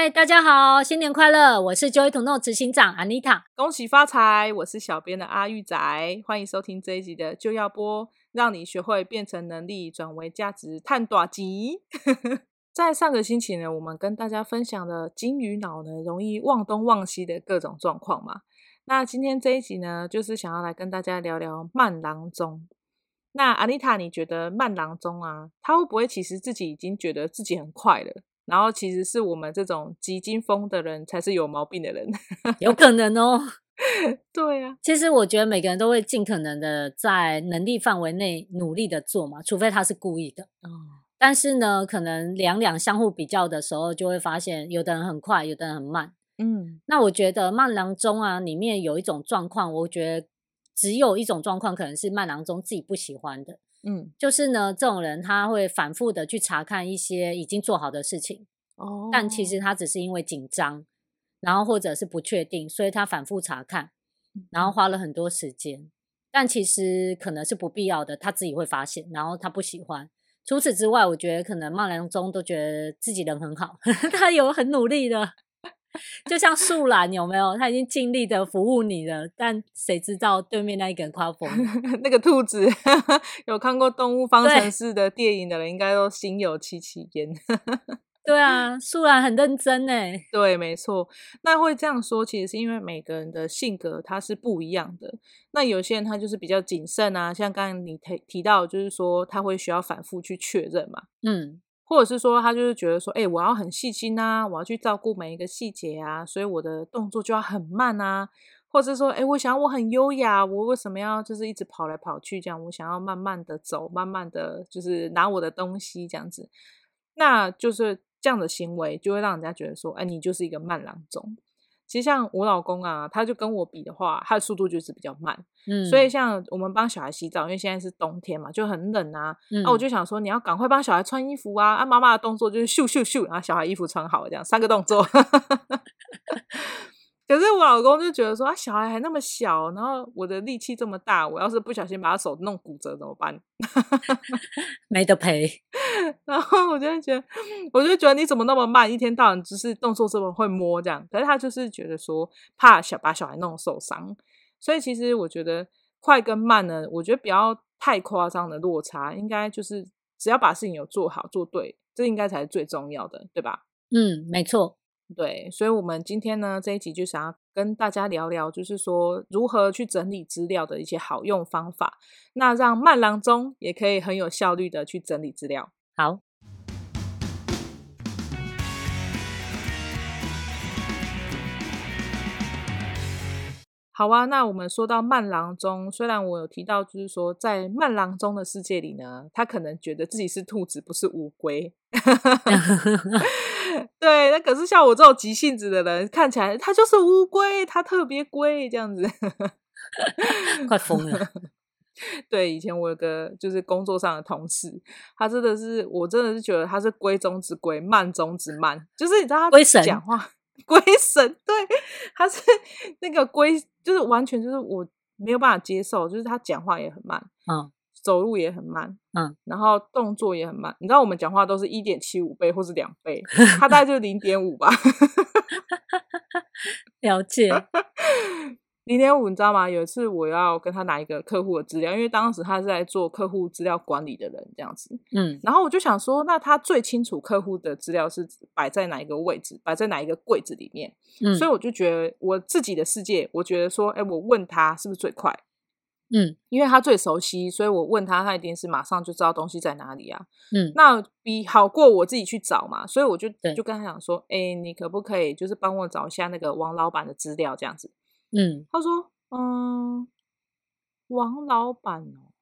嗨，大家好，新年快乐！我是 Joy to Know 执行长 Anita，恭喜发财！我是小编的阿玉仔，欢迎收听这一集的就要播，让你学会变成能力，转为价值，探大吉。在上个星期呢，我们跟大家分享了金鱼脑呢容易忘东忘西的各种状况嘛。那今天这一集呢，就是想要来跟大家聊聊慢郎中。那 Anita，你觉得慢郎中啊，他会不会其实自己已经觉得自己很快了？然后其实是我们这种急惊风的人才是有毛病的人，有可能哦。对啊，其实我觉得每个人都会尽可能的在能力范围内努力的做嘛，除非他是故意的。哦，但是呢，可能两两相互比较的时候，就会发现有的人很快，有的人很慢。嗯，那我觉得慢郎中啊，里面有一种状况，我觉得只有一种状况可能是慢郎中自己不喜欢的。嗯，就是呢，这种人他会反复的去查看一些已经做好的事情，哦，但其实他只是因为紧张，然后或者是不确定，所以他反复查看，然后花了很多时间，但其实可能是不必要的，他自己会发现，然后他不喜欢。除此之外，我觉得可能慢郎中都觉得自己人很好，他有很努力的。就像树懒有没有？他已经尽力的服务你了，但谁知道对面那一个人快疯了？那个兔子 有看过《动物方程式》的电影的人，应该都心有戚戚焉。对啊，树懒很认真呢。对，没错。那会这样说，其实是因为每个人的性格他是不一样的。那有些人他就是比较谨慎啊，像刚刚你提提到，就是说他会需要反复去确认嘛。嗯。或者是说，他就是觉得说，哎、我要很细心啊，我要去照顾每一个细节啊，所以我的动作就要很慢啊。或者是说，哎、我想我很优雅，我为什么要就是一直跑来跑去这样？我想要慢慢的走，慢慢的就是拿我的东西这样子。那就是这样的行为，就会让人家觉得说，哎、你就是一个慢郎中。其实像我老公啊，他就跟我比的话，他的速度就是比较慢。嗯，所以像我们帮小孩洗澡，因为现在是冬天嘛，就很冷啊。那、嗯啊、我就想说，你要赶快帮小孩穿衣服啊。啊，妈妈的动作就是咻咻咻，然后小孩衣服穿好了，这样三个动作。可是我老公就觉得说，啊，小孩还那么小，然后我的力气这么大，我要是不小心把他手弄骨折怎么办？没得赔。然后我就觉得，我就觉得你怎么那么慢，一天到晚只是动作这么会摸这样。可是他就是觉得说，怕小把小孩弄受伤，所以其实我觉得快跟慢呢，我觉得不要太夸张的落差，应该就是只要把事情有做好做对，这应该才是最重要的，对吧？嗯，没错。对，所以，我们今天呢这一集就想要跟大家聊聊，就是说如何去整理资料的一些好用方法，那让慢郎中也可以很有效率的去整理资料。好。好啊，那我们说到慢郎中，虽然我有提到，就是说在慢郎中的世界里呢，他可能觉得自己是兔子，不是乌龟。对，那可是像我这种急性子的人，看起来他就是乌龟，他特别龟这样子，快疯了。对，以前我有个就是工作上的同事，他真的是，我真的是觉得他是龟中之龟，慢中之慢，就是你知道他讲话。龟神，对，他是那个龟，就是完全就是我没有办法接受，就是他讲话也很慢，嗯，走路也很慢，嗯，然后动作也很慢。你知道我们讲话都是一点七五倍或是两倍，他大概就是零点五吧。了解。零点五，你知道吗？有一次我要跟他拿一个客户的资料，因为当时他是在做客户资料管理的人，这样子。嗯，然后我就想说，那他最清楚客户的资料是摆在哪一个位置，摆在哪一个柜子里面。嗯，所以我就觉得我自己的世界，我觉得说，哎，我问他是不是最快？嗯，因为他最熟悉，所以我问他，他一定是马上就知道东西在哪里啊。嗯，那比好过我自己去找嘛，所以我就就跟他讲说，哎，你可不可以就是帮我找一下那个王老板的资料，这样子。嗯，他说，嗯，王老板哦，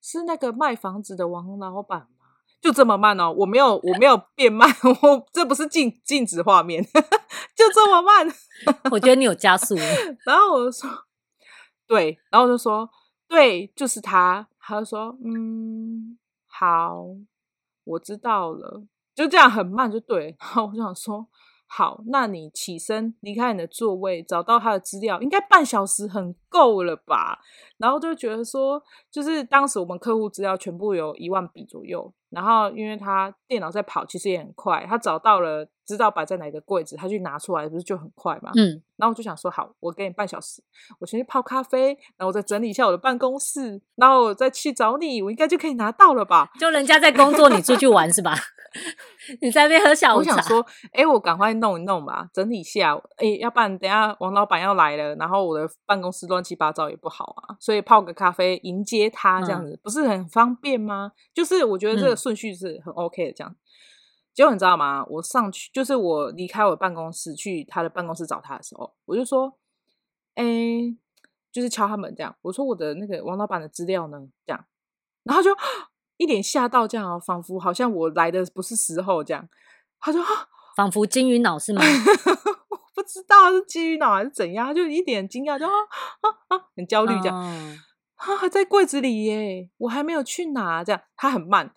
是那个卖房子的王老板吗？就这么慢哦，我没有，我没有变慢，我这不是静静止画面，就这么慢。我觉得你有加速。然后我就说，对，然后就说，对，就是他。他就说，嗯，好，我知道了，就这样很慢就对。然后我就想说。好，那你起身离开你的座位，找到他的资料，应该半小时很够了吧？然后就觉得说，就是当时我们客户资料全部有一万笔左右，然后因为他电脑在跑，其实也很快，他找到了，知道摆在哪个柜子，他去拿出来，不是就很快嘛？嗯。然后我就想说，好，我给你半小时，我先去泡咖啡，然后我再整理一下我的办公室，然后我再去找你，我应该就可以拿到了吧？就人家在工作，你出去玩是吧？你在那边喝下午茶。我想说，哎，我赶快弄一弄吧，整理一下。哎，要不然等下王老板要来了，然后我的办公室乱七八糟也不好啊。所以泡个咖啡迎接他，这样子、嗯、不是很方便吗？就是我觉得这个顺序是很 OK 的，这样。结果、嗯、你知道吗？我上去，就是我离开我的办公室去他的办公室找他的时候，我就说，哎，就是敲他门这样。我说我的那个王老板的资料呢？这样，然后就。一脸吓到，这样哦，仿佛好像我来的不是时候这样。他说：“仿佛金鱼脑是吗？” 我不知道是基于脑还是怎样，就一点惊讶，就啊啊啊，很焦虑这样。哦、啊，还在柜子里耶，我还没有去拿，这样他很慢。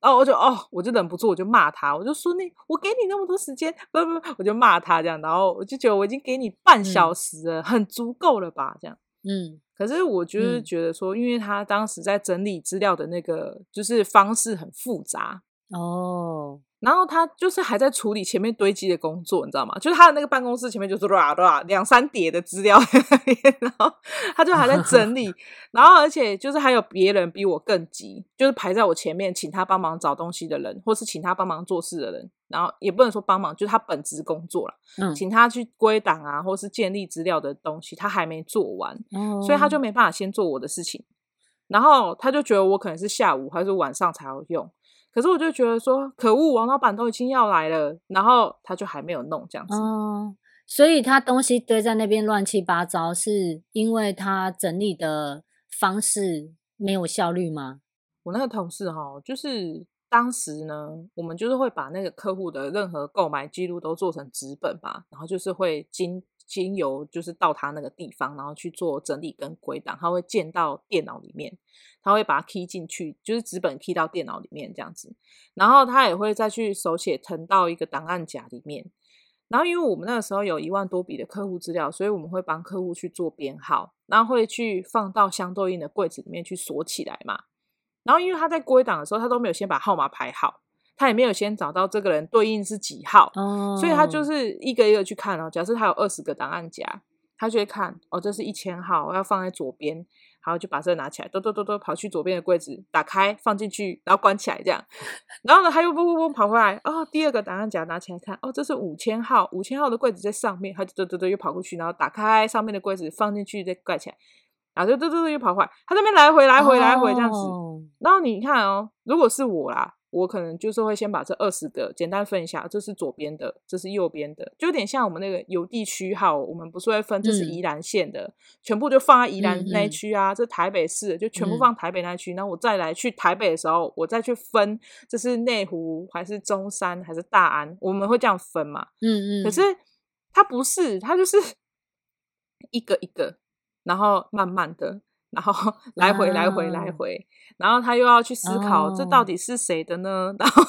然后我就哦，我就忍不住，我就骂他，我就说你，我给你那么多时间，不不不，我就骂他这样。然后我就觉得我已经给你半小时了，嗯、很足够了吧？这样，嗯。可是我就是觉得说，因为他当时在整理资料的那个就是方式很复杂哦。然后他就是还在处理前面堆积的工作，你知道吗？就是他的那个办公室前面就是啦啦 两三叠的资料在那边，然后他就还在整理，然后而且就是还有别人比我更急，就是排在我前面请他帮忙找东西的人，或是请他帮忙做事的人，然后也不能说帮忙，就是他本职工作了，嗯，请他去归档啊，或是建立资料的东西，他还没做完，嗯，所以他就没办法先做我的事情，然后他就觉得我可能是下午还是晚上才要用。可是我就觉得说，可恶，王老板都已经要来了，然后他就还没有弄这样子。哦，所以他东西堆在那边乱七八糟，是因为他整理的方式没有效率吗？我那个同事哈，就是当时呢，我们就是会把那个客户的任何购买记录都做成纸本吧，然后就是会经。经由就是到他那个地方，然后去做整理跟归档，他会建到电脑里面，他会把它 key 进去，就是纸本 key 到电脑里面这样子，然后他也会再去手写腾到一个档案夹里面，然后因为我们那个时候有一万多笔的客户资料，所以我们会帮客户去做编号，然后会去放到相对应的柜子里面去锁起来嘛，然后因为他在归档的时候，他都没有先把号码排好。他也没有先找到这个人对应是几号，oh. 所以他就是一个一个去看哦。假设他有二十个档案夹，他就会看哦，这是一千号，我要放在左边，然后就把这个拿起来，嘟嘟嘟嘟跑去左边的柜子，打开放进去，然后关起来这样。然后呢，他又不不不跑回来，哦，第二个档案夹拿起来看，哦，这是五千号，五千号的柜子在上面，他就嘟嘟嘟又跑过去，然后打开上面的柜子放进去再盖起来，然后就嘟嘟嘟又跑回来，他这边来回来回来回这样子。Oh. 然后你看哦，如果是我啦。我可能就是会先把这二十个简单分一下，这是左边的，这是右边的，就有点像我们那个邮地区号，我们不是会分，这是宜兰县的，嗯、全部就放在宜兰那一区啊，嗯嗯这台北市的就全部放台北那一区，然后我再来去台北的时候，我再去分，这是内湖还是中山还是大安，我们会这样分嘛，嗯。嗯，可是它不是，它就是 一个一个，然后慢慢的。然后来回来回来回，然后他又要去思考这到底是谁的呢？然后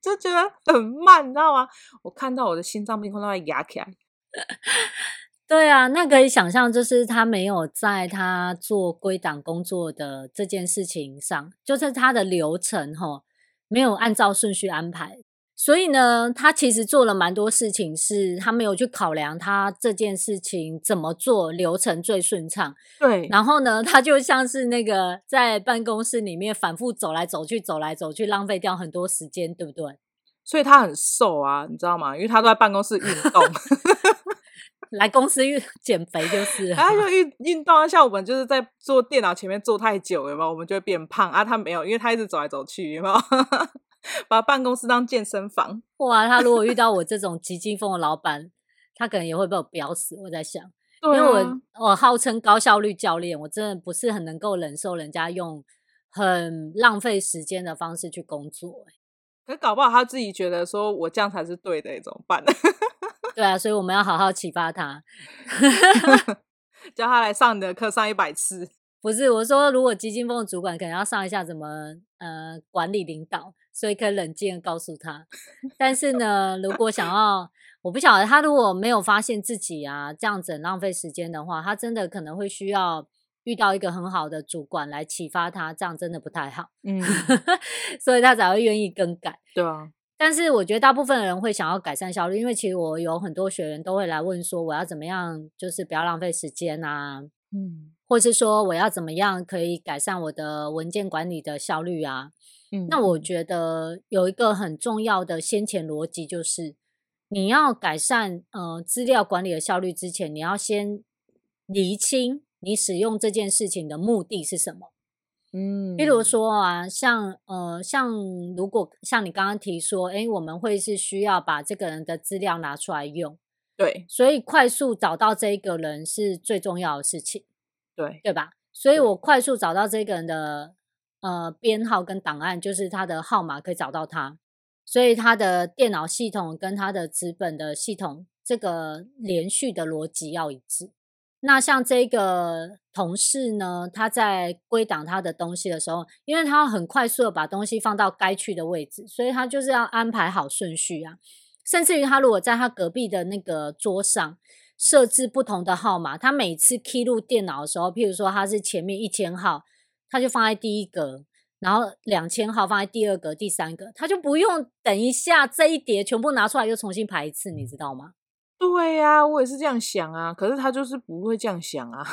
就觉得很慢，你知道吗？我看到我的心脏病快要压起来。对啊，那可以想象，就是他没有在他做归档工作的这件事情上，就是他的流程齁，没有按照顺序安排。所以呢，他其实做了蛮多事情，是他没有去考量他这件事情怎么做流程最顺畅。对，然后呢，他就像是那个在办公室里面反复走来走去，走来走去，浪费掉很多时间，对不对？所以他很瘦啊，你知道吗？因为他都在办公室运动，来公司运减肥就是。他就运运动啊，像我们就是在坐电脑前面坐太久，有没有？我们就会变胖啊。他没有，因为他一直走来走去，有没有？把办公室当健身房。哇，他如果遇到我这种急惊风的老板，他可能也会被我飙死。我在想，因为我我号称高效率教练，我真的不是很能够忍受人家用很浪费时间的方式去工作。可搞不好他自己觉得说我这样才是对的，怎么办？对啊，所以我们要好好启发他 叫他来上你的课上一百次。不是我说，如果急惊风的主管可能要上一下怎么呃管理领导，所以可以冷静的告诉他。但是呢，如果想要，我不晓得他如果没有发现自己啊这样子很浪费时间的话，他真的可能会需要遇到一个很好的主管来启发他，这样真的不太好。嗯，所以他才会愿意更改。对啊。但是我觉得大部分的人会想要改善效率，因为其实我有很多学员都会来问说，我要怎么样，就是不要浪费时间啊，嗯，或是说我要怎么样可以改善我的文件管理的效率啊，嗯，那我觉得有一个很重要的先前逻辑就是，你要改善呃资料管理的效率之前，你要先厘清你使用这件事情的目的是什么。嗯，比如说啊，像呃，像如果像你刚刚提说，哎，我们会是需要把这个人的资料拿出来用，对，所以快速找到这一个人是最重要的事情，对，对吧？所以我快速找到这个人的呃编号跟档案，就是他的号码可以找到他，所以他的电脑系统跟他的纸本的系统这个连续的逻辑要一致。那像这个同事呢，他在归档他的东西的时候，因为他要很快速的把东西放到该去的位置，所以他就是要安排好顺序啊。甚至于他如果在他隔壁的那个桌上设置不同的号码，他每次 key 入电脑的时候，譬如说他是前面一千号，他就放在第一格，然后两千号放在第二格、第三格，他就不用等一下这一叠全部拿出来又重新排一次，你知道吗？对呀、啊，我也是这样想啊，可是他就是不会这样想啊。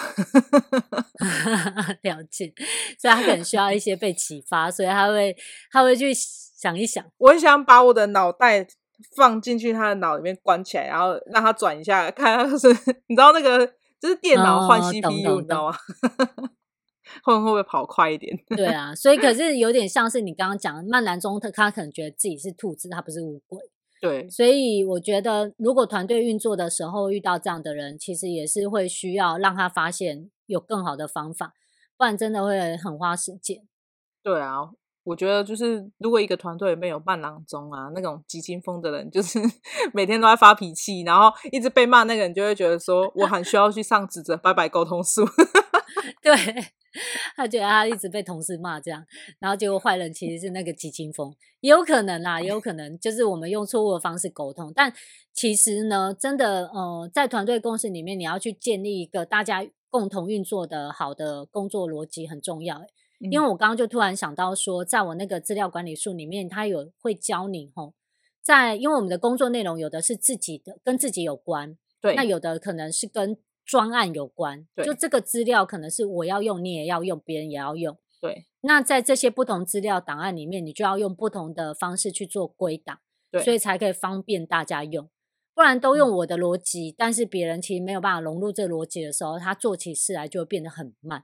了解，所以他可能需要一些被启发，所以他会他会去想一想。我很想把我的脑袋放进去他的脑里面关起来，然后让他转一下，看他是 你知道那个就是电脑换 CPU，、哦、你知道吗？会会不会跑快一点？对啊，所以可是有点像是你刚刚讲的，曼兰中特，他可能觉得自己是兔子，他不是乌龟。对，所以我觉得，如果团队运作的时候遇到这样的人，其实也是会需要让他发现有更好的方法，不然真的会很花时间。对啊，我觉得就是如果一个团队里面有慢郎中啊，那种急惊风的人，就是 每天都在发脾气，然后一直被骂，那个人就会觉得说，我很需要去上指责拜拜沟通术。对。他觉得他一直被同事骂这样，然后结果坏人其实是那个急惊风，也有可能啦，也有可能就是我们用错误的方式沟通。但其实呢，真的呃，在团队共识里面，你要去建立一个大家共同运作的好的工作逻辑很重要。因为我刚刚就突然想到说，在我那个资料管理术里面，他有会教你吼，在因为我们的工作内容有的是自己的，跟自己有关，对，那有的可能是跟。专案有关，就这个资料可能是我要用，你也要用，别人也要用。对，那在这些不同资料档案里面，你就要用不同的方式去做归档，对，所以才可以方便大家用。不然都用我的逻辑，嗯，但是别人其实没有办法融入这个逻辑的时候，他做起事来就会变得很慢。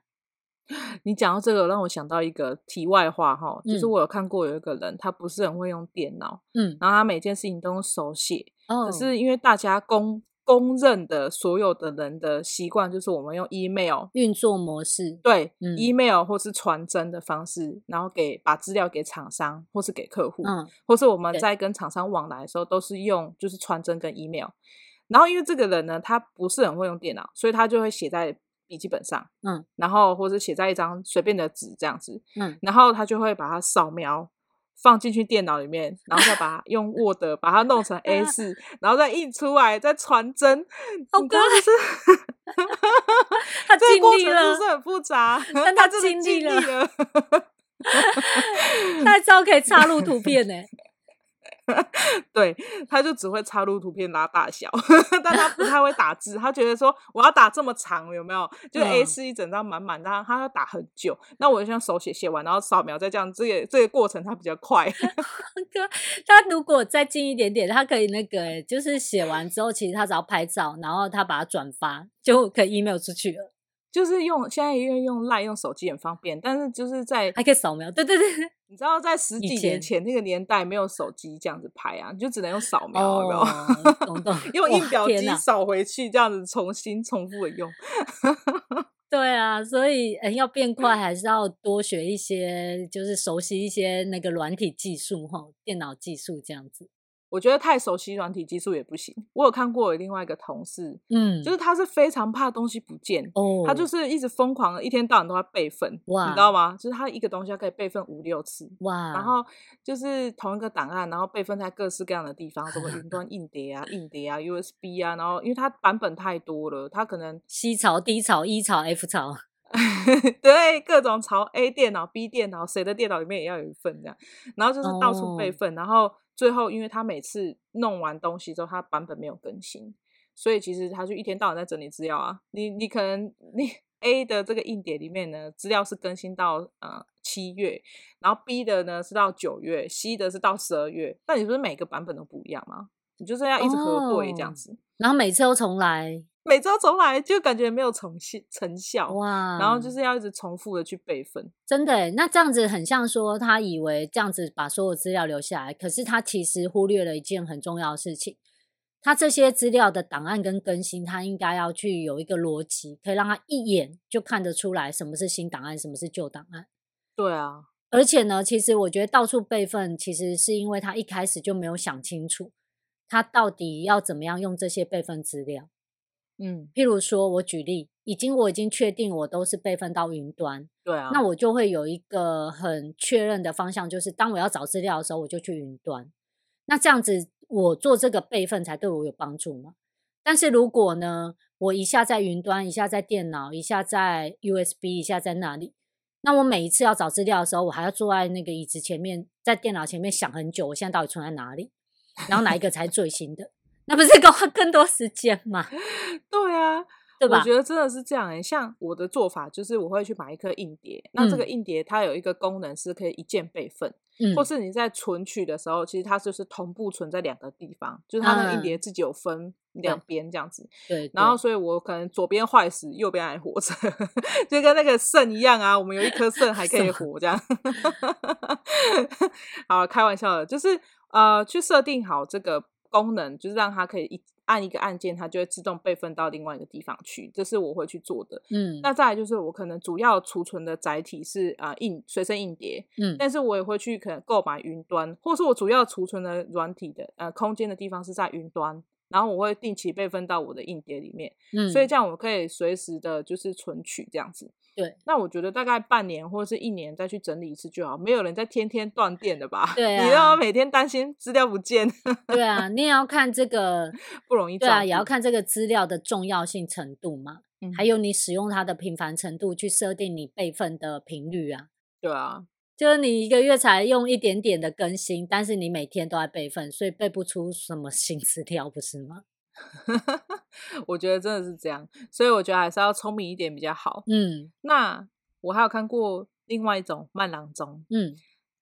你讲到这个，让我想到一个题外话哈，就是我有看过有一个人，他不是很会用电脑，嗯，然后他每件事情都用手写，哦，可是因为大家公公认的所有的人的习惯就是我们用 email 运作模式，对，嗯，email 或是传真的方式，然后给把资料给厂商或是给客户，嗯，或是我们在跟厂商往来的时候都是用就是传真跟 email。然后因为这个人呢，他不是很会用电脑，所以他就会写在笔记本上，嗯，然后或者写在一张随便的纸这样子，嗯，然后他就会把它扫描。放进去电脑里面，然后再把它用 Word 把它弄成 A4，然后再印出来，再传真。好哥，是 他经历了，是不是很复杂？但 他经历了，他还知道可以插入图片呢。对，他就只会插入图片拉大小，但他不太会打字。他觉得说我要打这么长，有没有？就 A 四一整张满满，他他要打很久。那我就像手写写完，然后扫描再这样，这个这个过程他比较快。哥，他如果再近一点点，他可以那个，就是写完之后，其实他只要拍照，然后他把它转发，就可以 email 出去了。就是用现在因为用 LINE 用手机很方便，但是就是在还可以扫描，对对对，你知道在十几年前那个年代没有手机这样子拍啊，你就只能用扫描，有没有？懂懂。用印表机扫回去，这样子重新重复的用。对啊，所以要变快，还是要多学一些，就是熟悉一些那个软体技术哈，电脑技术这样子。我觉得太熟悉软体技术也不行。我有看过我另外一个同事，嗯，就是他是非常怕东西不见，哦，他就是一直疯狂的，一天到晚都在备份，哇，你知道吗？就是他一个东西他可以备份五六次，哇，然后就是同一个档案，然后备份在各式各样的地方，什么云端硬碟啊、硬碟啊、USB 啊，然后因为它版本太多了，他可能 C 槽、D 槽、E 槽、F 槽。对，各种朝 A 电脑、B 电脑，谁的电脑里面也要有一份这样，然后就是到处备份，oh. 然后最后因为他每次弄完东西之后，他版本没有更新，所以其实他就一天到晚在整理资料啊。你你可能你 A 的这个硬碟里面呢，资料是更新到呃七月，然后 B 的呢是到九月，C 的是到十二月，那你不是每个版本都不一样吗？你就是要一直核对这样子，oh. 然后每次都重来。每次都重来就感觉没有成效成效哇，然后就是要一直重复的去备份，真的，那这样子很像说他以为这样子把所有资料留下来，可是他其实忽略了一件很重要的事情，他这些资料的档案跟更新，他应该要去有一个逻辑，可以让他一眼就看得出来什么是新档案，什么是旧档案。对啊，而且呢，其实我觉得到处备份，其实是因为他一开始就没有想清楚，他到底要怎么样用这些备份资料。嗯，譬如说，我举例，已经我已经确定我都是备份到云端，对啊，那我就会有一个很确认的方向，就是当我要找资料的时候，我就去云端。那这样子，我做这个备份才对我有帮助嘛。但是如果呢，我一下在云端，一下在电脑，一下在 USB，一下在那里，那我每一次要找资料的时候，我还要坐在那个椅子前面，在电脑前面想很久，我现在到底存在哪里，然后哪一个才是最新的。那不是更花更多时间吗？对啊，对吧？我觉得真的是这样诶、欸。像我的做法就是，我会去买一颗硬碟。那这个硬碟它有一个功能是可以一键备份，嗯，或是你在存取的时候，其实它就是同步存在两个地方，就是它那个硬碟自己有分两边这样子。对，对，然后所以我可能左边坏死，右边还活着，就跟那个肾一样啊。我们有一颗肾还可以活这样。好，开玩笑的，就是呃，去设定好这个。功能就是让它可以一按一个按键，它就会自动备份到另外一个地方去，这是我会去做的。嗯，那再来就是我可能主要储存的载体是啊、呃、硬随身硬碟，嗯，但是我也会去可能购买云端，或是我主要储存的软体的呃空间的地方是在云端。然后我会定期备份到我的硬碟里面，嗯，所以这样我可以随时的就是存取这样子。对，那我觉得大概半年或者是一年再去整理一次就好，没有人在天天断电的吧？对 啊，你要每天担心资料不见。对啊，你也要看这个 不容易。对啊，也要看这个资料的重要性程度嘛，嗯，还有你使用它的频繁程度去设定你备份的频率啊。对啊。就是你一个月才用一点点的更新，但是你每天都在备份，所以备不出什么新资料，不是吗？我觉得真的是这样，所以我觉得还是要聪明一点比较好。嗯，那我还有看过另外一种慢郎中，嗯，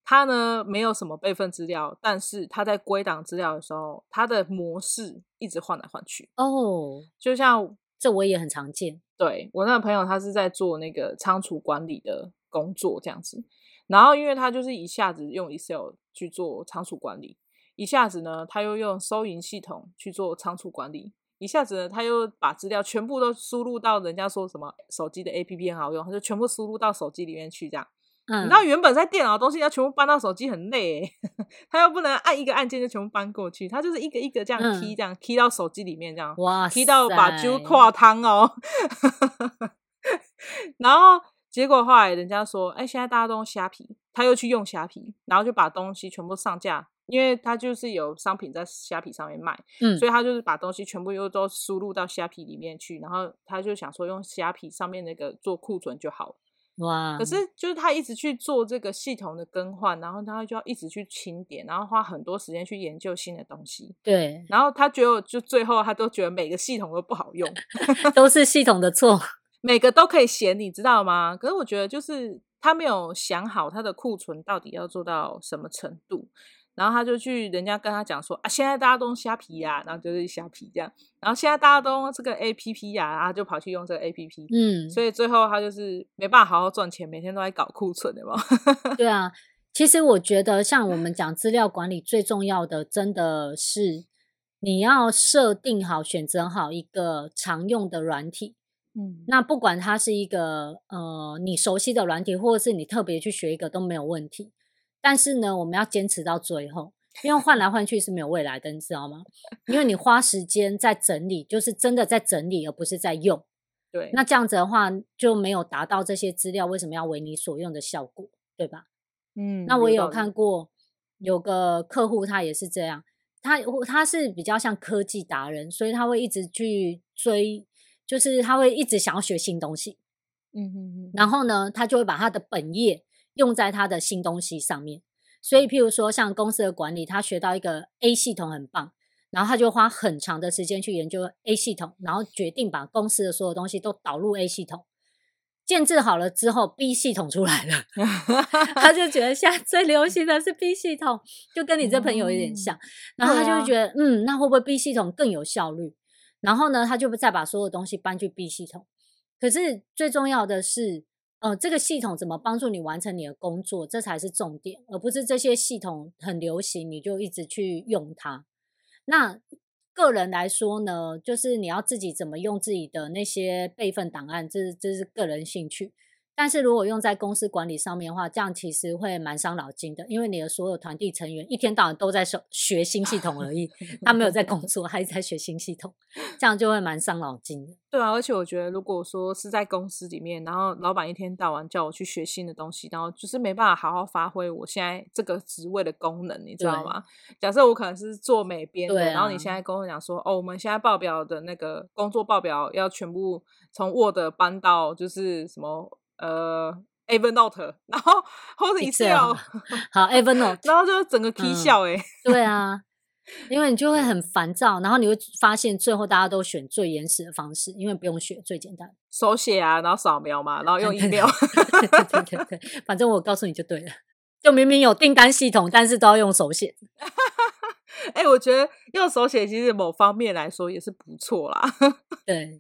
他呢没有什么备份资料，但是他在归档资料的时候，他的模式一直换来换去。哦，就像这我也很常见。对，我那个朋友，他是在做那个仓储管理的工作，这样子。然后，因为他就是一下子用 Excel 去做仓储管理，一下子呢，他又用收银系统去做仓储管理，一下子呢，他又把资料全部都输入到人家说什么手机的 APP 很好用，他就全部输入到手机里面去，这样。嗯。你知道原本在电脑的东西要全部搬到手机很累欸，他又不能按一个按键就全部搬过去，他就是一个一个这样 key，这样 key 到手机里面这样，哇，key 到把酒跨汤哦。然后。结果后来人家说，哎，现在大家都用虾皮，他又去用虾皮，然后就把东西全部上架，因为他就是有商品在虾皮上面卖，嗯，所以他就是把东西全部又都输入到虾皮里面去，然后他就想说用虾皮上面那个做库存就好。哇！可是就是他一直去做这个系统的更换，然后他就要一直去清点，然后花很多时间去研究新的东西。对，然后他觉得就最后他都觉得每个系统都不好用，都是系统的错。每个都可以嫌，你知道吗？可是我觉得就是他没有想好他的库存到底要做到什么程度，然后他就去人家跟他讲说啊，现在大家都用虾皮呀，然后就是虾皮这样，然后现在大家都用这个 APP 呀，然后就跑去用这个 APP，嗯，所以最后他就是没办法好好赚钱，每天都在搞库存，对吗？对啊，其实我觉得像我们讲资料管理最重要的，真的是你要设定好、选择好一个常用的软体。嗯，那不管它是一个呃你熟悉的软体，或者是你特别去学一个都没有问题。但是呢，我们要坚持到最后，因为换来换去是没有未来的，你知道吗？因为你花时间在整理，就是真的在整理，而不是在用。对，那这样子的话就没有达到这些资料为什么要为你所用的效果，对吧？嗯，那我也有看过有个客户，他也是这样，他他是比较像科技达人，所以他会一直去追。就是他会一直想要学新东西，嗯嗯嗯，然后呢，他就会把他的本业用在他的新东西上面。所以，譬如说，像公司的管理，他学到一个 A 系统很棒，然后他就花很长的时间去研究 A 系统，然后决定把公司的所有东西都导入 A 系统。建制好了之后，B 系统出来了，他就觉得现在最流行的是 B 系统，就跟你这朋友有点像。然后他就觉得，嗯，那会不会 B 系统更有效率？然后呢，他就再把所有东西搬去 B 系统。可是最重要的是。呃，这个系统怎么帮助你完成你的工作，这才是重点，而不是这些系统很流行，你就一直去用它。那个人来说呢，就是你要自己怎么用自己的那些备份档案，这是这是个人兴趣。但是如果用在公司管理上面的话，这样其实会蛮伤脑筋的，因为你的所有团队成员一天到晚都在学学新系统而已，他没有在工作，还在学新系统，这样就会蛮伤脑筋的。对啊，而且我觉得，如果说是在公司里面，然后老板一天到晚叫我去学新的东西，然后就是没办法好好发挥我现在这个职位的功能，你知道吗？假设我可能是做美编的，啊、然后你现在跟我讲说，哦，我们现在报表的那个工作报表要全部从 Word 搬到就是什么。呃，Evernote，然后或者 Excel，好 Evernote，然后就整个 K 笑哎，对啊，因为你就会很烦躁，然后你会发现最后大家都选最原始的方式，因为不用学最简单，手写啊，然后扫描嘛，然后用 email，对对对对，反正我告诉你就对了，就明明有订单系统，但是都要用手写。哎、欸，我觉得用手写其实某方面来说也是不错啦，对。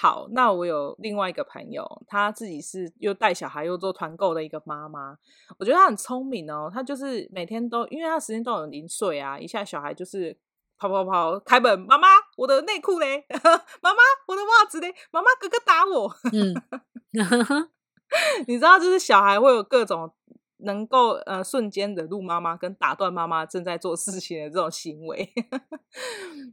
好，那我有另外一个朋友，他自己是又带小孩又做团购的一个妈妈。我觉得她很聪明哦，她就是每天都，因为她时间都有零碎啊，一下小孩就是跑跑跑开门，妈妈我的内裤嘞，妈妈我的袜子嘞，妈妈哥哥打我。嗯，你知道，就是小孩会有各种能够呃瞬间惹怒妈妈跟打断妈妈正在做事情的这种行为。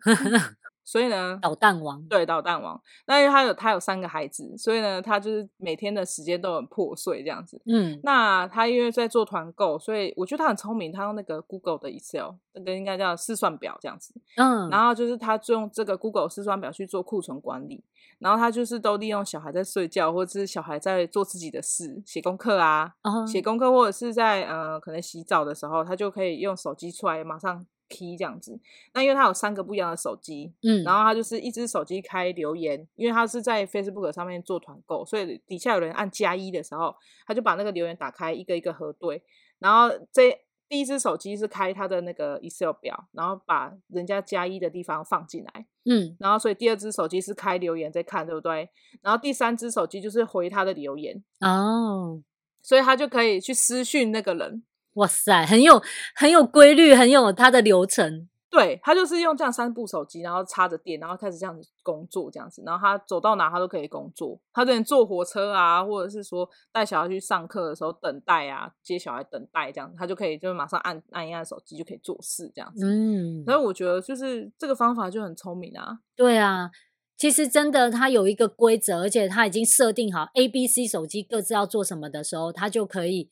所以呢，捣蛋王对捣蛋王，那因为他有他有三个孩子，所以呢，他就是每天的时间都很破碎这样子。嗯，那他因为在做团购，所以我觉得他很聪明，他用那个 Google 的 Excel，那个应该叫试算表这样子。嗯，然后就是他就用这个 Google 试算表去做库存管理，然后他就是都利用小孩在睡觉，或者是小孩在做自己的事，写功课啊，写、uh. 功课或者是在呃可能洗澡的时候，他就可以用手机出来马上。Key 这样子，那因为他有三个不一样的手机，嗯，然后他就是一只手机开留言，因为他是在 Facebook 上面做团购，所以底下有人按加一的时候，他就把那个留言打开，一个一个核对，然后这第一只手机是开他的那个 Excel 表，然后把人家加一的地方放进来，嗯，然后所以第二只手机是开留言在看，对不对？然后第三只手机就是回他的留言，哦，所以他就可以去私讯那个人。哇塞，很有很有规律，很有它的流程。对，他就是用这样三部手机，然后插着电，然后开始这样子工作，这样子，然后他走到哪他都可以工作。他连坐火车啊，或者是说带小孩去上课的时候等待啊，接小孩等待这样子，他就可以就马上按按一按手机就可以做事这样子。嗯，所以我觉得就是这个方法就很聪明啊。对啊，其实真的他有一个规则，而且他已经设定好 A、B、C 手机各自要做什么的时候，他就可以。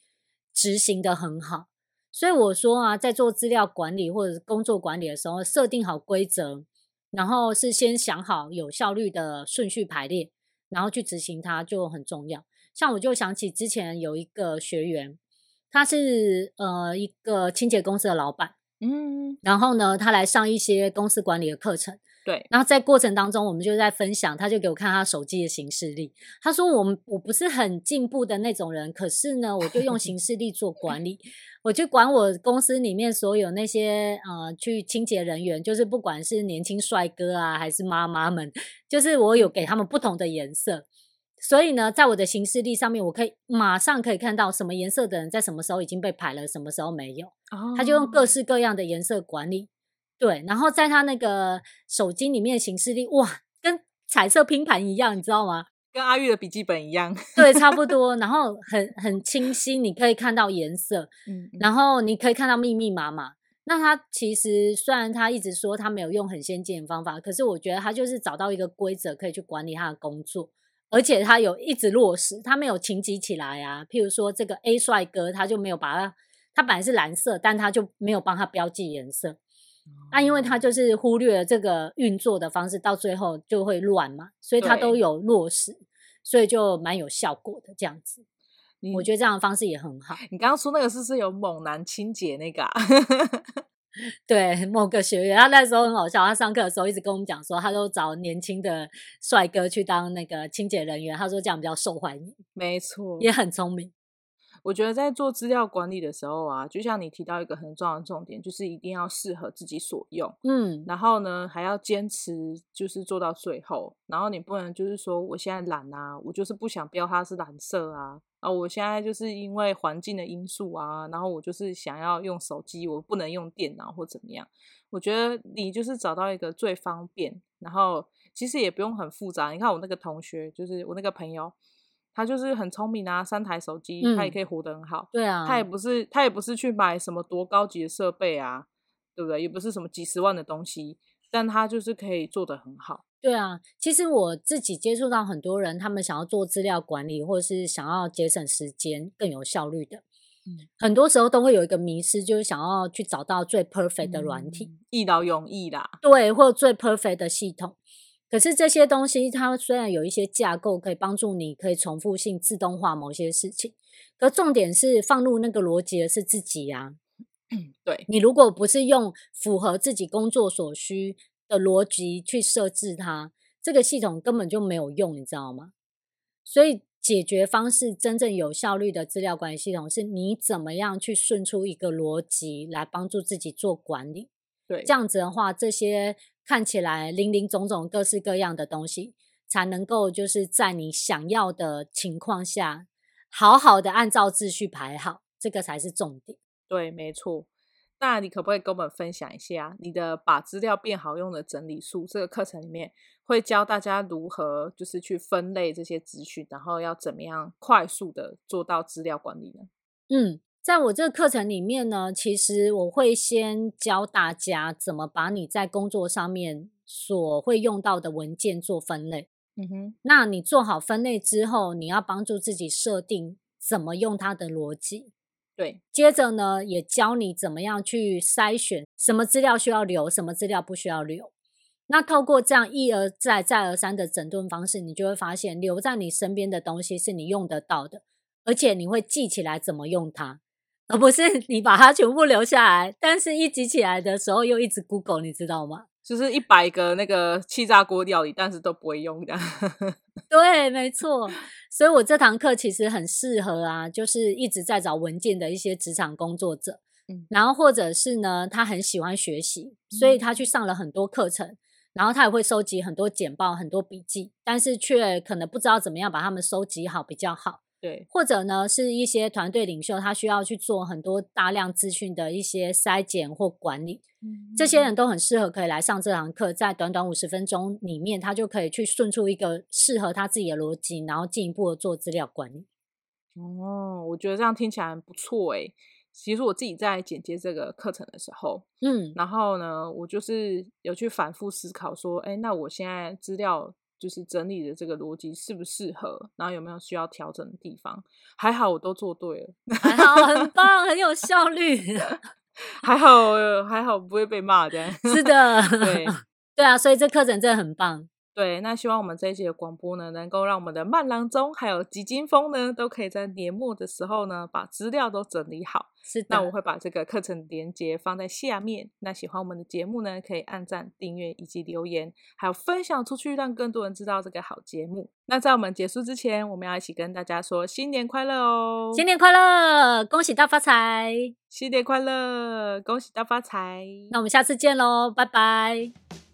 执行的很好，所以我说啊，在做资料管理或者工作管理的时候，设定好规则，然后是先想好有效率的顺序排列，然后去执行它就很重要。像我就想起之前有一个学员，他是呃一个清洁公司的老板，嗯，然后呢，他来上一些公司管理的课程。对，然后在过程当中，我们就在分享，他就给我看他手机的行事历。他说我：“我我不是很进步的那种人，可是呢，我就用行事历做管理，我就管我公司里面所有那些呃去清洁人员，就是不管是年轻帅哥啊，还是妈妈们，就是我有给他们不同的颜色，所以呢，在我的行事历上面，我可以马上可以看到什么颜色的人在什么时候已经被排了，什么时候没有。他就用各式各样的颜色管理。”对，然后在他那个手机里面形式力，哇，跟彩色拼盘一样，你知道吗？跟阿玉的笔记本一样。对，差不 多。然后很很清晰，你可以看到颜色，嗯，然后你可以看到密密麻麻。那他其实虽然他一直说他没有用很先进的方法，可是我觉得他就是找到一个规则可以去管理他的工作，而且他有一直落实，他没有情急起来啊。譬如说这个 A 帅哥，他就没有把他，他本来是蓝色，但他就没有帮他标记颜色。那、啊、因为他就是忽略了这个运作的方式，到最后就会乱嘛，所以他都有落实。所以就蛮有效果的这样子。我觉得这样的方式也很好。你刚刚说那个是不是有猛男清洁那个啊？对，某个学员，他那时候很好笑。他上课的时候一直跟我们讲说，他都找年轻的帅哥去当那个清洁人员。他说这样比较受欢迎。没错，也很聪明。我觉得在做资料管理的时候啊，就像你提到一个很重要的重点，就是一定要适合自己所用。嗯，然后呢，还要坚持，就是做到最后。然后你不能就是说，我现在懒啊，我就是不想标它是蓝色啊。啊，我现在就是因为环境的因素啊，然后我就是想要用手机，我不能用电脑或怎么样。我觉得你就是找到一个最方便，然后其实也不用很复杂。你看我那个同学，就是我那个朋友。他就是很聪明啊，三台手机，嗯，他也可以活得很好。对啊，他也不是他也不是去买什么多高级的设备啊，对不对？也不是什么几十万的东西，但他就是可以做得很好。对啊，其实我自己接触到很多人，他们想要做资料管理，或者是想要节省时间、更有效率的，嗯，很多时候都会有一个迷失，就是想要去找到最 perfect 的软体，嗯，一劳永逸啦。对，或者最 perfect 的系统。可是这些东西，它虽然有一些架构可以帮助你，可以重复性自动化某些事情，可重点是放入那个逻辑的是自己呀、啊。对，你如果不是用符合自己工作所需的逻辑去设置它，这个系统根本就没有用，你知道吗？所以解决方式真正有效率的资料管理系统，是你怎么样去顺出一个逻辑来帮助自己做管理。对，这样子的话，这些。看起来林林总总、各式各样的东西，才能够就是在你想要的情况下，好好的按照秩序排好，这个才是重点。对，没错。那你可不可以跟我们分享一下你的把资料变好用的整理术？这个课程里面会教大家如何就是去分类这些资讯，然后要怎么样快速的做到资料管理呢？嗯。在我这个课程里面呢，其实我会先教大家怎么把你在工作上面所会用到的文件做分类。嗯哼，那你做好分类之后，你要帮助自己设定怎么用它的逻辑。对，接着呢，也教你怎么样去筛选什么资料需要留，什么资料不需要留。那透过这样一而再、再而三的整顿方式，你就会发现留在你身边的东西是你用得到的，而且你会记起来怎么用它。而不是 你把它全部留下来，但是一集起来的时候又一直 Google，你知道吗？就是一百个那个气炸锅料理，但是都不会用的。对，没错。所以我这堂课其实很适合啊，就是一直在找文件的一些职场工作者，嗯，然后或者是呢，他很喜欢学习，所以他去上了很多课程，然后他也会收集很多简报、很多笔记，但是却可能不知道怎么样把它们收集好比较好。对，或者呢，是一些团队领袖，他需要去做很多大量资讯的一些筛检或管理，嗯，这些人都很适合可以来上这堂课，在短短五十分钟里面，他就可以去顺出一个适合他自己的逻辑，然后进一步的做资料管理。哦，我觉得这样听起来不错诶。其实我自己在剪接这个课程的时候，嗯，然后呢，我就是有去反复思考说，哎，那我现在资料。就是整理的这个逻辑适不适合，然后有没有需要调整的地方？还好我都做对了，还好很棒，很有效率，还好还好不会被骂这样。是的，对 对啊，所以这课程真的很棒。对，那希望我们这一期的广播呢，能够让我们的慢郎中还有吉金风呢，都可以在年末的时候呢，把资料都整理好。是的，那我会把这个课程连接放在下面。那喜欢我们的节目呢，可以按赞、订阅以及留言，还有分享出去，让更多人知道这个好节目。那在我们结束之前，我们要一起跟大家说新年快乐哦！新年快乐，恭喜大发财！新年快乐，恭喜大发财！那我们下次见喽，拜拜。